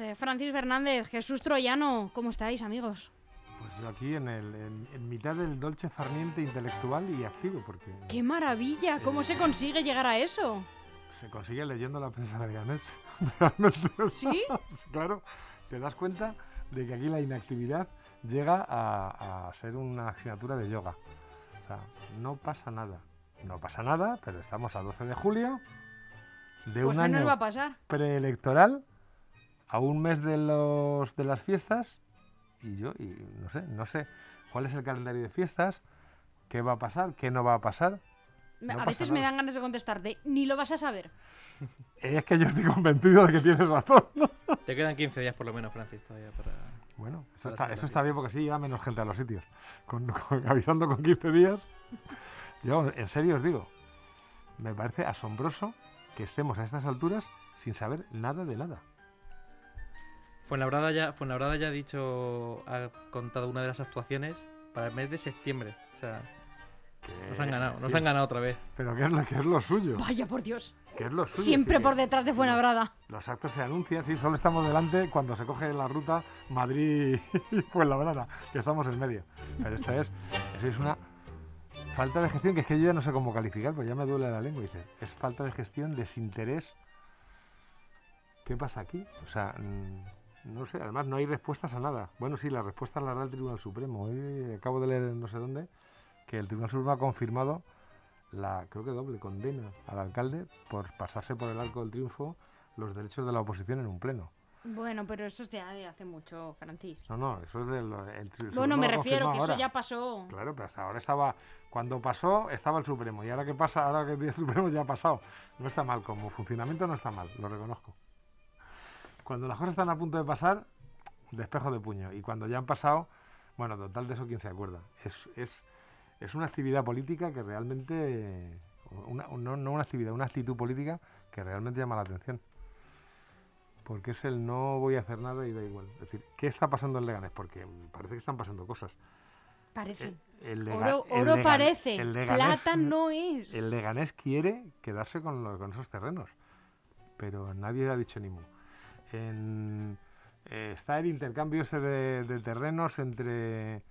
eh, Francis Fernández, Jesús Troyano. ¿Cómo estáis, amigos? Pues yo aquí en, el, en, en mitad del dolce farniente intelectual y activo, porque ¡Qué maravilla! ¿Cómo se consigue llegar a eso? se consigue leyendo la prensa de Ganet. ¿Sí? Claro, te das cuenta de que aquí la inactividad llega a, a ser una asignatura de yoga. O sea, no pasa nada. No pasa nada, pero estamos a 12 de julio de Pues un menos año va a pasar. preelectoral a un mes de los de las fiestas y yo y no sé no sé cuál es el calendario de fiestas qué va a pasar qué no va a pasar. No a pasa veces me dan ganas de contestarte. Ni lo vas a saber. es que yo estoy convencido de que tienes razón Te quedan 15 días por lo menos, Francis, todavía para... bueno eso Para está, eso está bien porque así llega menos gente a los sitios. Con, con- avisando con 15 días. Yo en serio os digo me parece asombroso que estemos a estas alturas sin saber nada de nada Fuenlabrada ya, Fuenlabrada ya ha dicho, ha contado una de las actuaciones para el mes de septiembre. O sea, nos han ganado, nos sí, han ganado otra vez. pero qué es lo que es lo suyo Vaya por Dios. que es lo suyo Siempre por detrás de Fuenlabrada. Los actos se anuncian, sí, solo estamos delante cuando se coge la ruta Madrid y Fuenlabrada, que estamos en medio. Pero esta es, eso es una falta de gestión que es que yo ya no sé cómo calificar, pues ya me duele la lengua. Dice, es falta de gestión, desinterés. ¿Qué pasa aquí? O sea, mm, no sé, además no hay respuestas a nada. Bueno, sí, la respuesta la da el Tribunal Supremo. Hoy acabo de leer no sé dónde que el Tribunal Supremo ha confirmado la, creo que doble condena al alcalde por pasarse por el arco del triunfo los derechos de la oposición en un pleno. Bueno, pero eso es de de hace mucho, Francis. No, no, eso es del el Bueno, el Supremo me refiero que eso ya pasó. Claro, pero hasta ahora estaba. Cuando pasó, estaba el Supremo. Y ahora que pasa, ahora que el Supremo ya ha pasado. No está mal, como funcionamiento no está mal, lo reconozco. Cuando las cosas están a punto de pasar, despejo de puño. Y cuando ya han pasado, bueno, total de eso, ¿quién se acuerda? Es, es, es una actividad política que realmente. Una, no, no una actividad, una actitud política que realmente llama la atención. Porque es el no voy a hacer nada y da igual. Es decir, ¿qué está pasando en Leganés? Porque parece que están pasando cosas. Parece. El Lega- Oro, el oro parece. el Leganés- Plata no es. El Leganés quiere quedarse con, lo- con esos terrenos, pero nadie ha dicho ni mu. En- eh, está el intercambio ese de, de terrenos entre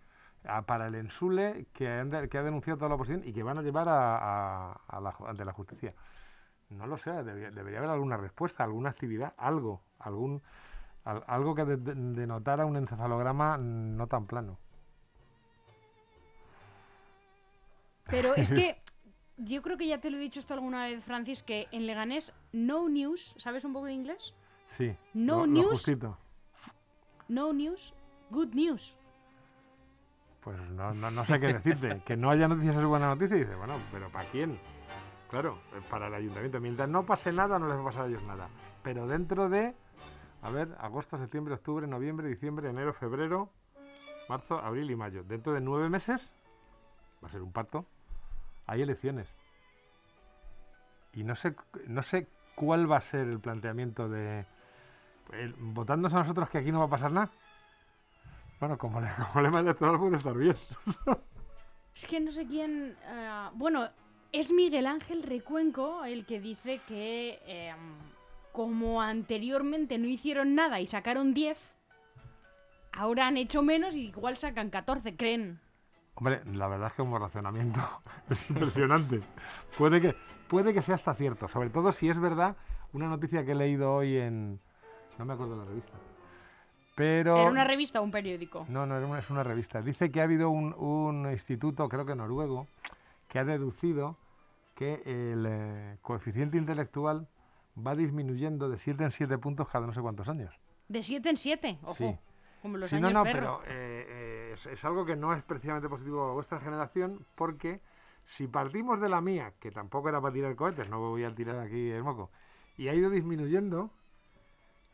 a- para el Ensule que, han de- que ha denunciado toda la oposición y que van a llevar a, a- a la, ante la justicia. No lo sé, debería, debería haber alguna respuesta, alguna actividad, algo, algún al- algo que de- de- denotara un encefalograma no tan plano. Pero es que yo creo que ya te lo he dicho esto alguna vez, Francis, que en Leganés no news, ¿sabes un poco de inglés? Sí. No lo- lo news. justito. No news, good news. Pues no, no, no sé qué decirte. que no haya noticias es buena noticia. Y dice, bueno, pero ¿para quién? Claro, eh, para el ayuntamiento. Mientras no pase nada, no les va a pasar a ellos nada. Pero dentro de, a ver, agosto, septiembre, octubre, noviembre, diciembre, enero, febrero, marzo, abril y mayo. Dentro de nueve meses, va a ser un parto, hay elecciones. Y no sé, no sé cuál va a ser el planteamiento de... el- votándose a nosotros que aquí no va a pasar nada. Bueno, como, le, como lema electoral puede estar bien. Es que no sé quién. eh, bueno, es Miguel Ángel Recuenco el que dice que eh, como anteriormente no hicieron nada y sacaron 10, ahora han hecho menos y igual sacan 14, creen. Hombre, la verdad es que como razonamiento es impresionante. Puede que, puede que sea hasta cierto, sobre todo si es verdad una noticia que he leído hoy en... No me acuerdo de la revista. Pero... ¿Era una revista o un periódico? No, no, era una- es una revista. Dice que ha habido un, un instituto, creo que noruego, que ha deducido que el eh, coeficiente intelectual va disminuyendo de 7 en 7 puntos cada no sé cuántos años. De 7 en 7, ojo. Sí. Como los sí, años no, no, perro. pero eh, eh, es, es algo que no es precisamente positivo a vuestra generación porque si partimos de la mía, que tampoco era para tirar cohetes, no voy a tirar aquí el moco, y ha ido disminuyendo,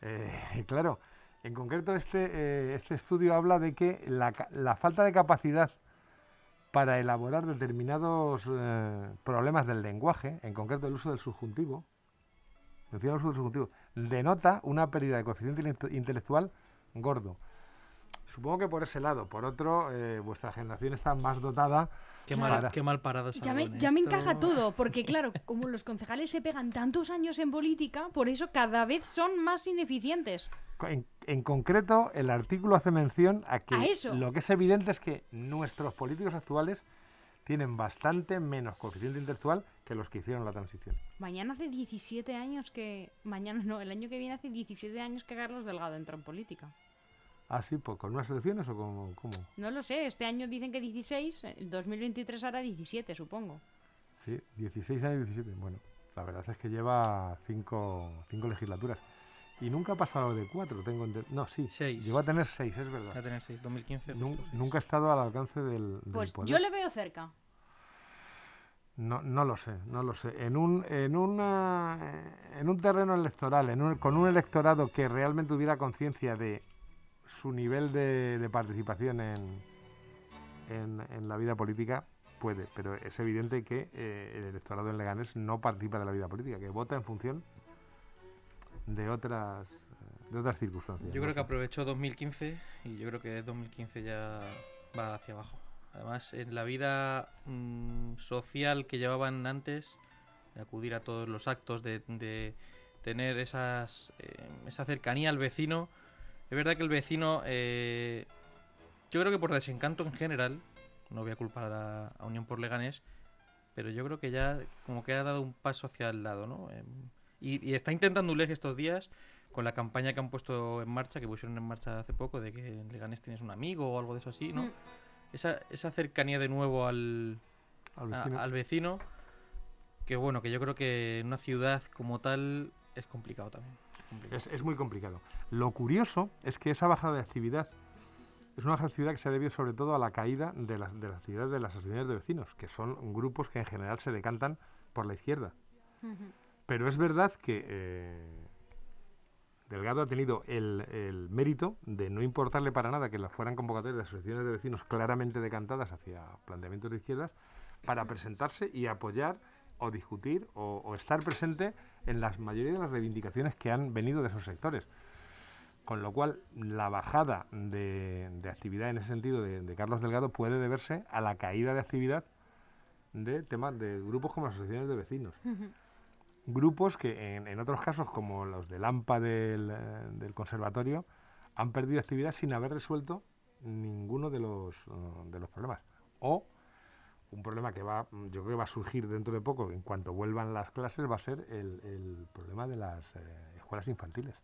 eh, claro, en concreto este, eh, este estudio habla de que la, falta de capacidad para elaborar determinados eh, problemas del lenguaje, en concreto el uso del subjuntivo, el uso del subjuntivo, denota una pérdida de coeficiente inte- intelectual gordo. Supongo que por ese lado. Por otro, eh, vuestra generación está más dotada. Qué Claro. mal, qué mal parados Ya me, ya encaja todo, porque claro, como los concejales se pegan tantos años en política, por eso cada vez son más ineficientes. En, en concreto, el artículo hace mención a que A eso. lo que es evidente es que nuestros políticos actuales tienen bastante menos coeficiente intelectual que los que hicieron la transición. Mañana hace 17 años que... Mañana no, el año que viene hace 17 años que Carlos Delgado entró en política. Así, pues, con unas elecciones o como, cómo? No lo sé, este año dicen que 16, el 2023 hará 17, supongo. Sí, 16 años y 17. Bueno, la verdad es que lleva cinco, cinco legislaturas. Y nunca ha pasado de cuatro, tengo ente- No, sí. Seis. Llegó a tener seis, es Va a verdad. tener 6, 2015. Nun- nunca ha estado al alcance del, del Pues poder. yo le veo cerca. No, no lo sé, no lo sé. En un, en una, en un terreno electoral, en un- con un electorado que realmente tuviera conciencia de su nivel de, de participación en, en, en la vida política, puede. Pero es evidente que eh, el electorado en Leganés no participa de la vida política, que vota en función de otras, de otras circunstancias. Yo no creo que aprovechó 2015 y yo creo que 2015 ya va hacia abajo. Además, en la vida mm, social que llevaban antes, de acudir a todos los actos, de, de tener esas, eh, esa cercanía al vecino, es verdad que el vecino, eh, yo creo que por desencanto en general, no voy a culpar a, a Unión por Leganés, pero yo creo que ya como que ha dado un paso hacia el lado, ¿no? Em, y, y está intentando ULEG estos días con la campaña que han puesto en marcha, que pusieron en marcha hace poco, de que en Leganés tienes un amigo o algo de eso así, ¿no? Mm. Esa, esa cercanía de nuevo al, Al a- vecino. al vecino, que bueno, que yo creo que en una ciudad como tal es complicado también. Es. Es, muy complicado. Lo curioso es que esa bajada de actividad es una bajada de actividad que se ha debido sobre todo a la caída de las, de las actividades de las asociaciones de vecinos, que son grupos que en general se decantan por la izquierda. Pero es verdad que eh, Delgado ha tenido el, el mérito de no importarle para nada que las fueran convocatorias de asociaciones de vecinos claramente decantadas hacia planteamientos de izquierdas para presentarse y apoyar o discutir o, o estar presente en la mayoría de las reivindicaciones que han venido de esos sectores. Con lo cual, la bajada de, de actividad en ese sentido de, de Carlos Delgado puede deberse a la caída de actividad de temas de grupos como las asociaciones de vecinos grupos que en, en otros casos, como los del AMPA del, eh, del conservatorio, han perdido actividad sin haber resuelto ninguno de los, eh, de los problemas. O un problema que va, mm, yo creo que va a surgir dentro de poco, en cuanto vuelvan las clases, va a ser el, el problema de las eh, escuelas infantiles.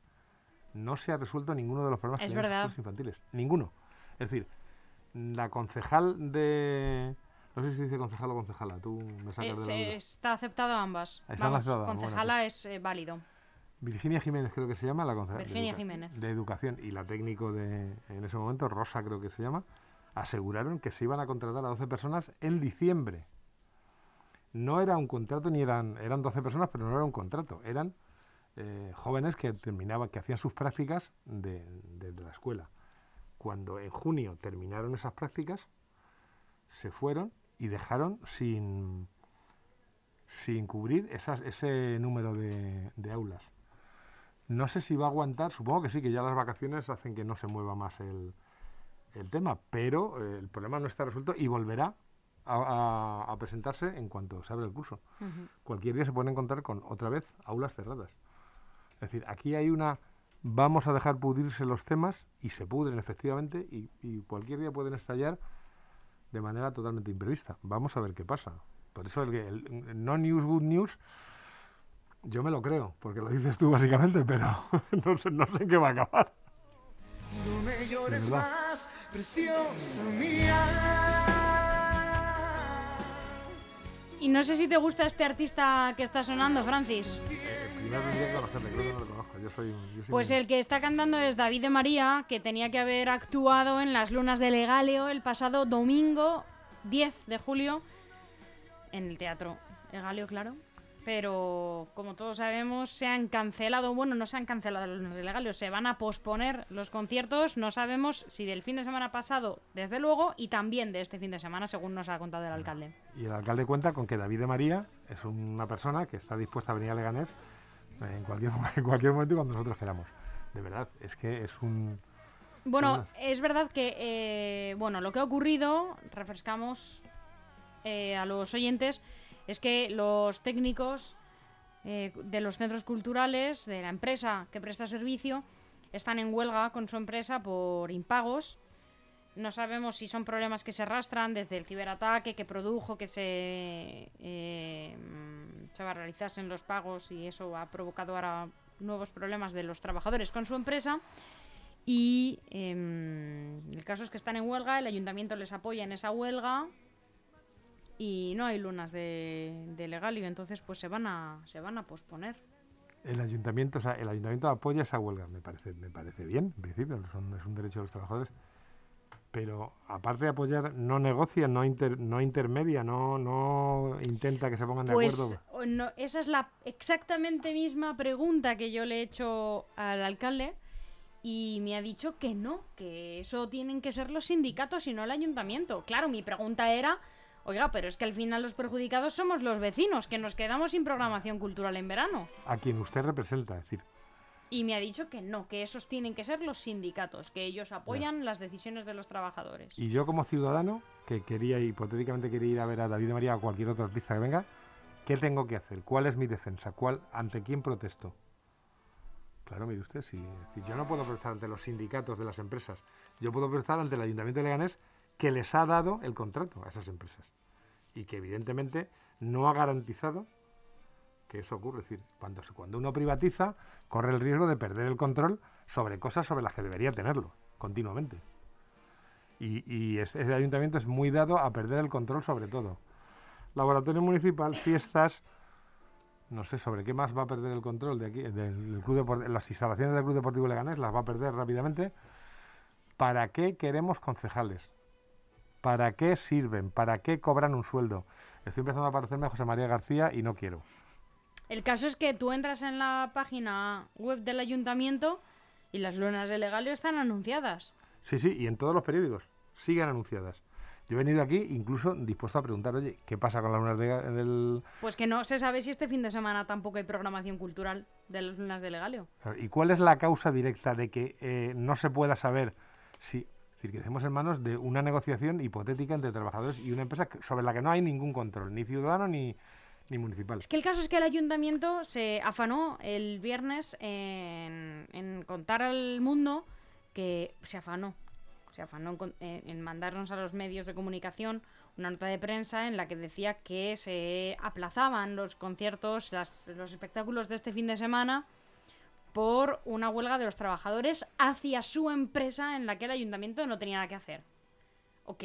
No se ha resuelto ninguno de los problemas Es que hay en las escuelas infantiles. Ninguno. Es decir, la concejal de... No sé si dice concejal o concejala, tú me sacas Es- de la duda. está aceptado ambas. Están Vamos, aceptadas, bueno, concejala es eh, válido. Virginia Jiménez creo que se llama, la concejal Virginia de, Jiménez. de Educación y la técnico de en ese momento, Rosa creo que se llama, aseguraron que se iban a contratar a 12 personas en diciembre. No era un contrato ni eran eran 12 personas, pero no era un contrato, eran eh, jóvenes que terminaban, que hacían sus prácticas de, de- de la escuela. Cuando en junio terminaron esas prácticas, se fueron y dejaron sin sin cubrir esas, ese número de, de aulas. No sé si va a aguantar, supongo que sí, que ya las vacaciones hacen que no se mueva más el, el tema, pero eh, el problema no está resuelto y volverá a, a- a presentarse en cuanto se abre el curso. Cualquier día se pueden encontrar con otra vez aulas cerradas. Es decir, aquí hay una... Vamos a dejar pudrirse los temas y se pudren efectivamente y, y cualquier día pueden estallar de manera totalmente imprevista. Vamos a ver qué pasa. Por eso el, no news, good news, yo me lo creo, porque lo dices tú básicamente, pero no sé, no sé en qué va a acabar. No me llores más, preciosa mía. Y no sé si te gusta este artista que está sonando, Francis. Eh, Pues el que está cantando es David de María, que tenía que haber actuado en las lunas de Legaleo el pasado domingo 10 de julio en el teatro Legaleo, claro. Pero como todos sabemos, se han cancelado, bueno, no se han cancelado de Legaleo, se van a posponer los conciertos. No sabemos si del fin de semana pasado, desde luego, y también de este fin de semana, según nos ha contado el alcalde. Y el alcalde cuenta con que David de María es una persona que está dispuesta a venir a Leganés eh, en cualquier, en cualquier momento y cuando nosotros queramos. De verdad, es que es un... Bueno, Bueno. es verdad que eh, bueno, lo que ha ocurrido, refrescamos eh, a los oyentes, es que los técnicos eh, de los centros culturales, de la empresa que presta servicio, están en huelga con su empresa por impagos. No sabemos si son problemas que se arrastran desde el ciberataque que produjo que se, eh, se va a realizarse en los pagos y eso ha provocado ahora nuevos problemas de los trabajadores con su empresa. Y em, el caso es que están en huelga, el ayuntamiento les apoya en esa huelga y no hay lunas de, de legalio, entonces pues se van a, se van a posponer. El ayuntamiento, o sea, el ayuntamiento apoya esa huelga, me parece, me parece bien, en principio, son- es un derecho de los trabajadores. Pero aparte de apoyar, no negocia, no, inter- no intermedia, no, no intenta que se pongan de Pues acuerdo. no- esa es la exactamente misma pregunta que yo le he hecho al alcalde y me ha dicho que no, que eso tienen que ser los sindicatos y no el ayuntamiento. Claro, mi pregunta era, oiga, pero es que al final los perjudicados somos los vecinos, que nos quedamos sin programación cultural en verano. A quien usted representa, es decir, Y me ha dicho que no, que esos tienen que ser los sindicatos, que ellos apoyan las decisiones de los trabajadores. Y yo como ciudadano, que quería, hipotéticamente quería ir a ver a David María o cualquier otro artista que venga, ¿qué tengo que hacer? ¿Cuál es mi defensa? ¿Cuál, ¿Ante quién protesto? Claro, mire usted, si, si yo no puedo protestar ante los sindicatos de las empresas, yo puedo protestar ante el Ayuntamiento de Leganés que les ha dado el contrato a esas empresas y que evidentemente no ha garantizado que eso ocurre. Es decir, cuando, cuando uno privatiza, corre el riesgo de perder el control sobre cosas sobre las que debería tenerlo continuamente. Y, este ayuntamiento es muy dado a perder el control sobre todo. Laboratorio municipal, fiestas, no sé sobre qué más va a perder el control de aquí, del, club las instalaciones del Club Deportivo Leganés las va a perder rápidamente. ¿Para qué queremos concejales? ¿Para qué sirven? ¿Para qué cobran un sueldo? Estoy empezando a parecerme a José María García y no quiero. El caso es que tú entras en la página web del ayuntamiento y las lunas de legalio están anunciadas. Sí, sí, y en todos los periódicos siguen anunciadas. Yo he venido aquí incluso dispuesto a preguntar, oye, ¿qué pasa con las lunas de- del, Pues que no se sabe si este fin de semana tampoco hay programación cultural de las lunas de legalio. ¿Y cuál es la causa directa de que eh, no se pueda saber si... Es decir, que estemos en manos de una negociación hipotética entre trabajadores y una empresa sobre la que no hay ningún control, ni ciudadano ni, ni municipal. Es que el caso es que el ayuntamiento se afanó el viernes en, en contar al mundo que se afanó. Se afanó en, en- en mandarnos a los medios de comunicación una nota de prensa en la que decía que se aplazaban los conciertos, las- los espectáculos de este fin de semana por una huelga de los trabajadores hacia su empresa en la que el ayuntamiento no tenía nada que hacer. Ok.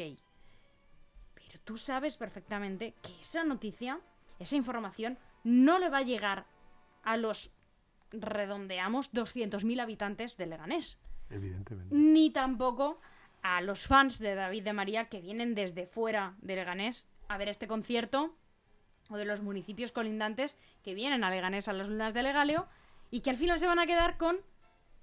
Pero tú sabes perfectamente que esa noticia, esa información, no le va a llegar a los, redondeamos, 200.000 habitantes de Leganés. Evidentemente. Ni tampoco a los fans de David de María que vienen desde fuera de Leganés a ver este concierto o de los municipios colindantes que vienen a Leganés a las lunas de Legaleo y que al final se van a quedar con...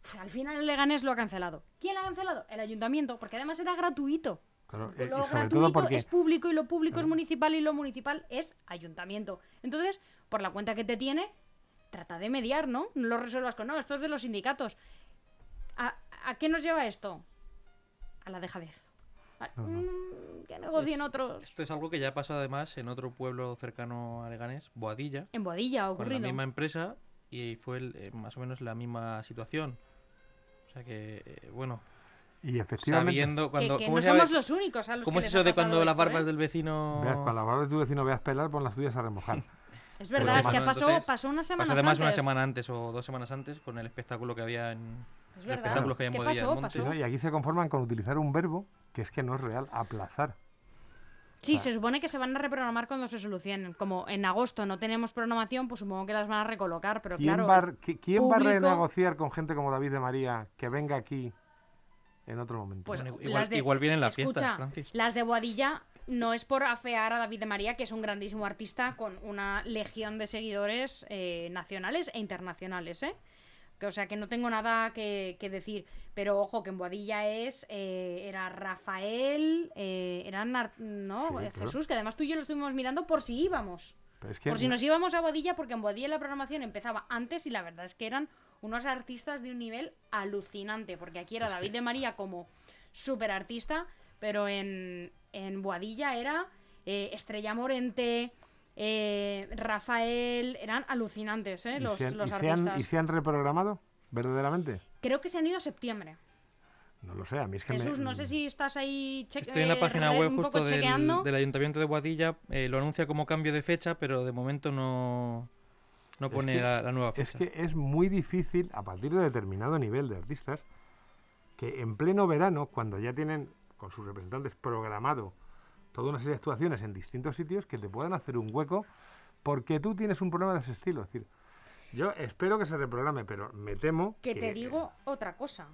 "Uf, Al final el Leganés lo ha cancelado. ¿Quién lo ha cancelado? El ayuntamiento, porque además era gratuito. Claro, eh, Lo y sobre gratuito todo porque... es público y lo público es municipal y lo municipal es ayuntamiento. Entonces, por la cuenta que te tiene, trata de mediar, ¿no? No lo resuelvas con, no, esto es de los sindicatos. ¿A, a qué nos lleva esto? A la dejadez. A- No, no. mm, que negocien Es- otros. Esto es algo que ya ha pasado además en otro pueblo cercano a Leganés, Boadilla, En Boadilla ha con la ocurrido. misma empresa y fue el- eh, más o menos la misma situación. O sea que, eh, bueno, Y efectivamente... sabiendo Que, cuando... que ¿cómo no somos los únicos a los ¿Cómo que es eso de cuando las barbas eh? del vecino... Veas, cuando las barbas de tu vecino veas pelar, pon las tuyas a remojar. Es Pues verdad, es que pasó, entonces, pasó una semana Pasó además una antes. semana antes o dos semanas antes con el espectáculo que había en... Es los verdad. espectáculos que es hay que pasó, pasó. Y aquí se conforman con utilizar un verbo que es que no es real, aplazar. Sí, O sea- se supone que se van a reprogramar cuando se solucionen. Como en agosto no tenemos programación, pues supongo que las van a recolocar, pero ¿Quién, claro. va, quién va a renegociar con gente como David de María que venga aquí en otro momento? Pues Bueno, igual, de- igual vienen las Escucha, fiestas, Francis. Las de Boadilla no es por afear a David de María, que es un grandísimo artista con una legión de seguidores eh, nacionales e internacionales, ¿eh? Que, o sea, que no tengo nada que, que decir. Pero ojo, que en Boadilla es. eh, era Rafael, eh, eran. ¿No? Sí, Eh, claro. Jesús, que además tú y yo lo estuvimos mirando por si íbamos. Pero es que Por si nos íbamos a Boadilla, porque en Boadilla la programación empezaba antes y la verdad es que eran unos artistas de un nivel alucinante, porque aquí era Es David que- de María como súper artista, pero en, en Boadilla era eh, Estrella Morente, eh, Rafael, eran alucinantes, ¿eh? ¿Y Los, se han- los y se han- artistas. ¿Y se han reprogramado verdaderamente? Creo que se han ido a septiembre. No lo sé, a mí es que me- Jesús, no sé si estás ahí che- Estoy en la eh, página web justo del, chequeando. del Ayuntamiento de Boadilla. eh, lo anuncia como cambio de fecha, pero de momento no, no Es pone que- la, la nueva Es fecha. que es muy difícil, a partir de determinado nivel de artistas, que en pleno verano, cuando ya tienen con sus representantes programado toda una serie de actuaciones en distintos sitios, que te puedan hacer un hueco porque tú tienes un problema de ese estilo. Es decir, yo espero que se reprograme, pero me temo Que te digo otra cosa.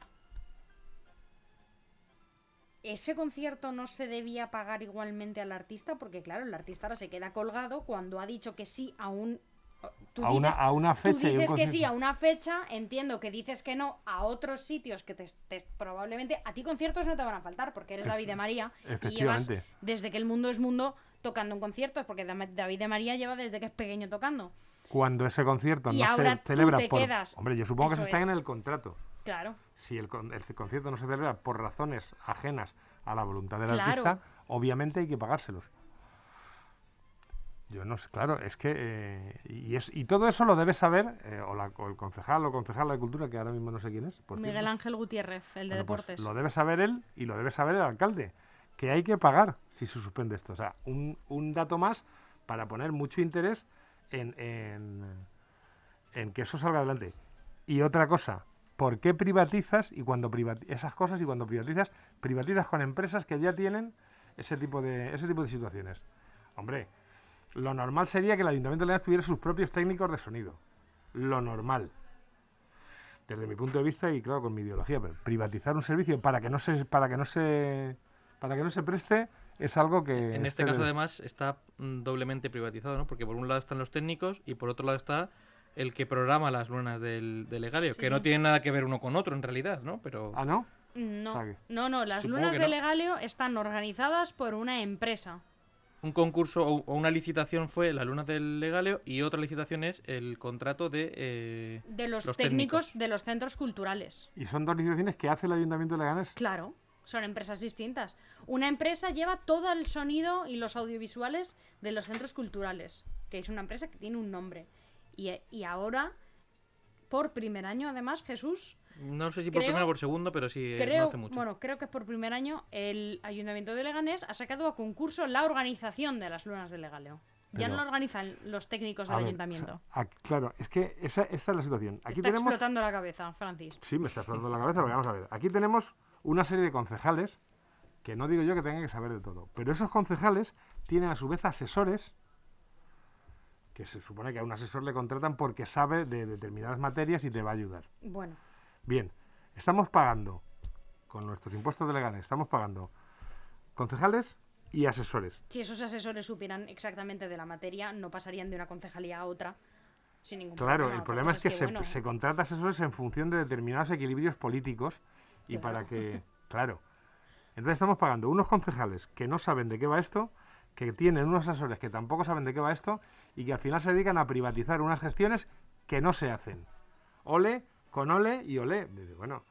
Ese concierto no se debía pagar igualmente al artista porque, claro, el artista ahora se queda colgado cuando ha dicho que sí a un... Tú a, una, dices, a una tú fecha un dices que sí a una fecha, entiendo que dices que no a otros sitios que te, te- probablemente... A ti conciertos no te van a faltar porque eres David de María y llevas desde que el mundo es mundo tocando en conciertos porque David de María lleva desde que es pequeño tocando. Cuando ese concierto Y no ahora se tú celebra te por... quedas. Hombre, yo supongo que Eso eso está es. en el contrato. Claro. si el, el concierto no se celebra por razones ajenas a la voluntad del Claro. artista, obviamente hay que pagárselos. Yo no sé, claro, es que... eh, y, es, y todo eso lo debe saber eh, o, la- o el concejal o concejala de cultura, que ahora mismo no sé quién es. por Miguel cierto. Ángel Gutiérrez, el de Bueno, pues deportes. lo debe saber él y lo debe saber el alcalde, que hay que pagar si se suspende esto. O sea, un, un dato más para poner mucho interés en, en, en que eso salga adelante. Y otra cosa, ¿por qué privatizas y cuando privati- esas cosas y cuando privatizas, privatizas con empresas que ya tienen ese tipo de, ese tipo de situaciones? Hombre, lo normal sería que el Ayuntamiento de Leganés tuviera sus propios técnicos de sonido. Lo normal desde mi punto de vista y claro con mi ideología, pero privatizar un servicio para que no se para que no se para que no se preste es algo que En este esté caso, de- además, está mm, doblemente privatizado, ¿no? Porque por un lado están los técnicos y por otro lado está el que programa las lunas del, del legario, Sí, que no tienen nada que ver uno con otro en realidad, ¿no? Pero ah no que- no, no, las Supongo lunas de no. Legalio están organizadas por una empresa. Un concurso o, o una licitación fue la luna del legario y otra licitación es el contrato de... eh, De los, Los técnicos, técnicos. de los centros culturales. y son dos licitaciones que hace el Ayuntamiento de Leganés. Claro, son empresas distintas. Una empresa lleva todo el sonido y los audiovisuales de los centros culturales, que es una empresa que tiene un nombre. Y, y ahora, por primer año, además, Jesús, no sé si por Creo- primero o por segundo, pero sí, eh, no hace mucho. bueno, creo que por primer año el Ayuntamiento de Leganés ha sacado a concurso la organización de las lunas de Legaleo. Ya Pero- no lo organizan los técnicos del ver, ayuntamiento. aquí- claro, es que esa, esa es la situación. Aquí está tenemos explotando la cabeza, Francis. Sí, me está explotando la cabeza, porque vamos a ver. Aquí tenemos una serie de concejales que no digo yo que tengan que saber de todo, pero esos concejales tienen a su vez asesores que se supone que a un asesor le contratan porque sabe de determinadas materias y te va a ayudar. Bueno, Bien, estamos pagando con nuestros impuestos de Leganés, estamos pagando concejales y asesores. si esos asesores supieran exactamente de la materia, no pasarían de una concejalía a otra sin ningún Claro, problema. el problema es que, se, bueno, se contrata asesores en función de determinados equilibrios políticos y Claro. para que... Claro. Entonces estamos pagando unos concejales que no saben de qué va esto, que tienen unos asesores que tampoco saben de qué va esto y que al final se dedican a privatizar unas gestiones que no se hacen. Ole, con ole y ole. Dice, Bueno,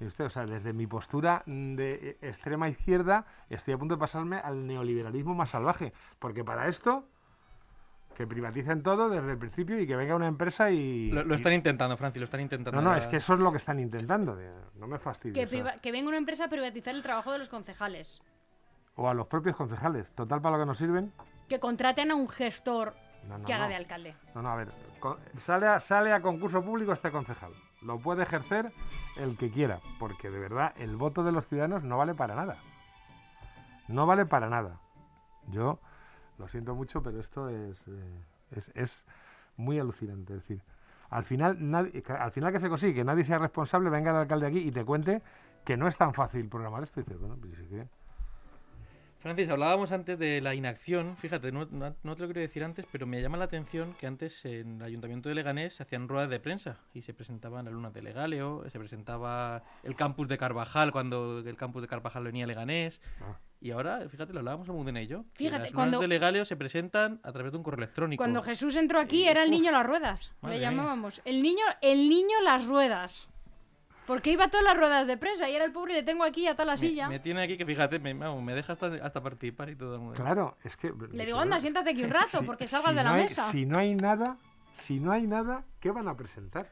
usted, o sea, desde mi postura de extrema izquierda estoy a punto de pasarme al neoliberalismo más salvaje, porque para esto que privaticen todo desde el principio y que venga una empresa y... Lo, lo y- están intentando, Francis, lo están intentando. No, no, es que eso es lo que están intentando. no me que, fastidies. priva- que venga una empresa a privatizar el trabajo de los concejales. o a los propios concejales. Total, para lo que nos sirven. Que contraten a un gestor No, no, que haga no. de alcalde. No, no, a ver. Sale a, sale a concurso público este concejal. Lo puede ejercer el que quiera, porque de verdad el voto de los ciudadanos no vale para nada. No vale para nada. Yo lo siento mucho, pero esto es, eh, es, es muy alucinante. Es decir, al final, nadie, al final que se consigue que nadie sea responsable, venga el alcalde aquí y te cuente que no es tan fácil programar esto. Y dices, bueno, pues sí que- Francis, hablábamos antes de la inacción. Fíjate, no, no- no te lo quería decir antes, pero me llama la atención que antes en el Ayuntamiento de Leganés se hacían ruedas de prensa y se presentaban las lunas de Legaleo, se presentaba el campus de Carvajal cuando el campus de Carvajal venía a Leganés. Ah. Y ahora, fíjate, lo hablábamos en Mudena y yo. que Fíjate, las cuando- de Legaleo se presentan a través de un correo electrónico. Cuando Jesús entró aquí Y, era el uf, niño las ruedas. Le mía. llamábamos. El niño, el niño las ruedas. Porque iba a todas las ruedas de prensa y era el pobre, le tengo aquí a toda la me, silla. me tiene aquí que fíjate, me, vamos, me deja hasta, hasta participar y todo. Claro, es que... Le digo, anda, siéntate aquí un rato, porque salgas de no la hay- mesa. Si no hay nada, si no hay nada, ¿qué van a presentar?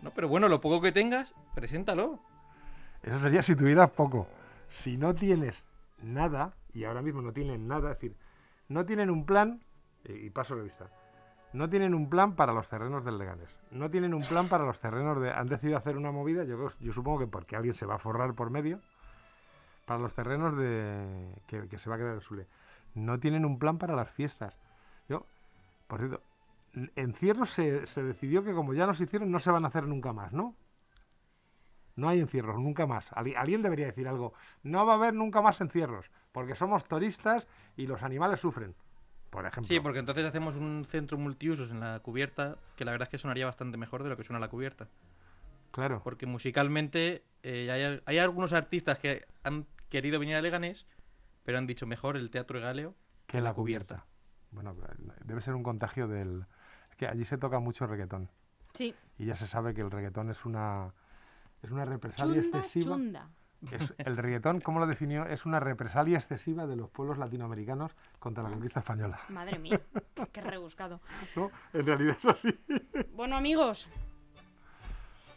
No, pero bueno, lo poco que tengas, preséntalo. Eso sería si tuvieras poco. Si no tienes nada, y ahora mismo no tienen nada, es decir, no tienen un plan, y y paso revista, no tienen un plan para los terrenos del Leganés, no tienen un plan para los terrenos de... Han decidido hacer una movida, yo, yo supongo que porque alguien se va a forrar por medio, para los terrenos de que, se va a quedar el Sule. No tienen un plan para las fiestas. Yo, por cierto, en- encierros se, se decidió que como ya nos hicieron, no se van a hacer nunca más, ¿no? No hay encierros, nunca más. Alguien debería decir algo. No va a haber nunca más encierros, porque somos turistas y los animales sufren. Por ejemplo. Sí, porque entonces hacemos un centro multiusos en la cubierta, que la verdad es que sonaría bastante mejor de lo que suena la cubierta. Claro. Porque musicalmente eh, hay, hay algunos artistas que han querido venir a Leganés, pero han dicho mejor el Teatro Egaleo que la cubierta. Bueno, debe ser un contagio del... Es que allí se toca mucho reggaetón. Sí. Y ya se sabe que el reggaetón es una... Es una represalia Chunda, excesiva. chunda. Es- el reggaetón, ¿cómo lo definió? Es una represalia excesiva de los pueblos latinoamericanos contra la conquista española. Madre mía, qué rebuscado. ¿no? En realidad es así. Bueno, amigos,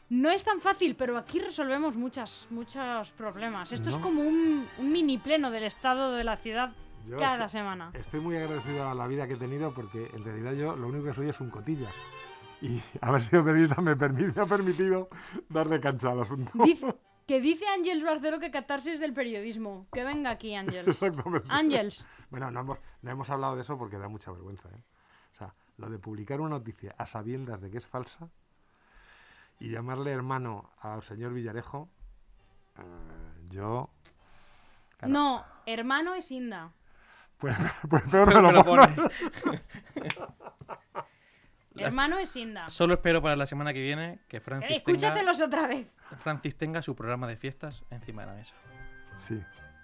no es tan fácil, pero aquí resolvemos muchas, muchos problemas. Esto es como un, un mini pleno del estado de la ciudad Yo cada estoy- semana. Estoy muy agradecido a la vida que he tenido porque en realidad yo lo único que soy es un cotilla. Y haber sido periodista me, ha permitido darle cancha al asunto. Que dice Ángels Barcelo que catarsis del periodismo. Que venga aquí, Ángels. Ángels. Bueno, no hemos, no hemos hablado de eso porque da mucha vergüenza. ¿eh? O sea, lo de publicar una noticia a sabiendas de que es falsa y llamarle hermano al señor Villarejo, eh, yo... Claro. No, hermano es Inda. Pues, pues peor Pero me lo pones. Las- Hermano es Inda. Solo espero para la semana que viene que Eh, Francis, tenga, escúchatelos otra vez. Francis tenga su programa de fiestas encima de la mesa. Sí,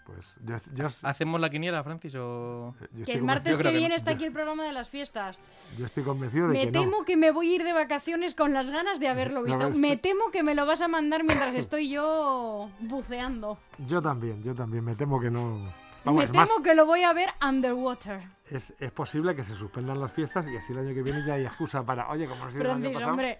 pues yo, yo, ¿Hacemos la quiniela, Francis, o...? yo Que el martes que que viene no. está aquí el programa de las fiestas. yo estoy convencido de Me que temo no. que me voy a ir de vacaciones con las ganas de haberlo ¿Lo visto. ves? Me temo que me lo vas a mandar mientras estoy yo buceando. Yo también, yo también, me temo que no... Vamos, me es más, temo que lo voy a ver underwater. es, es posible que se suspendan las fiestas y así el año que viene ya hay excusa para, oye, como nos dieron el año Francis, pasado, hombre,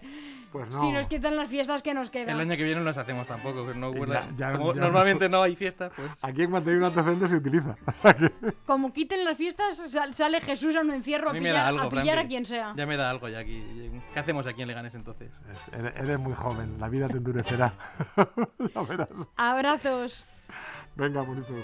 pues no. si nos quitan las fiestas que nos El quedan. año que viene no las hacemos tampoco, que no ya- Como ya- normalmente no hay fiesta, pues... Aquí en cuanto hay un antecedente se utiliza. Como quiten las fiestas, sal- sale Jesús a un encierro A a pillar, algo, a, pillar a quien sea. Ya me da algo ya aquí. ¿Qué hacemos aquí en Leganés entonces? Es- eres, eres muy joven, la vida te endurecerá. Abrazos. Venga, bonito.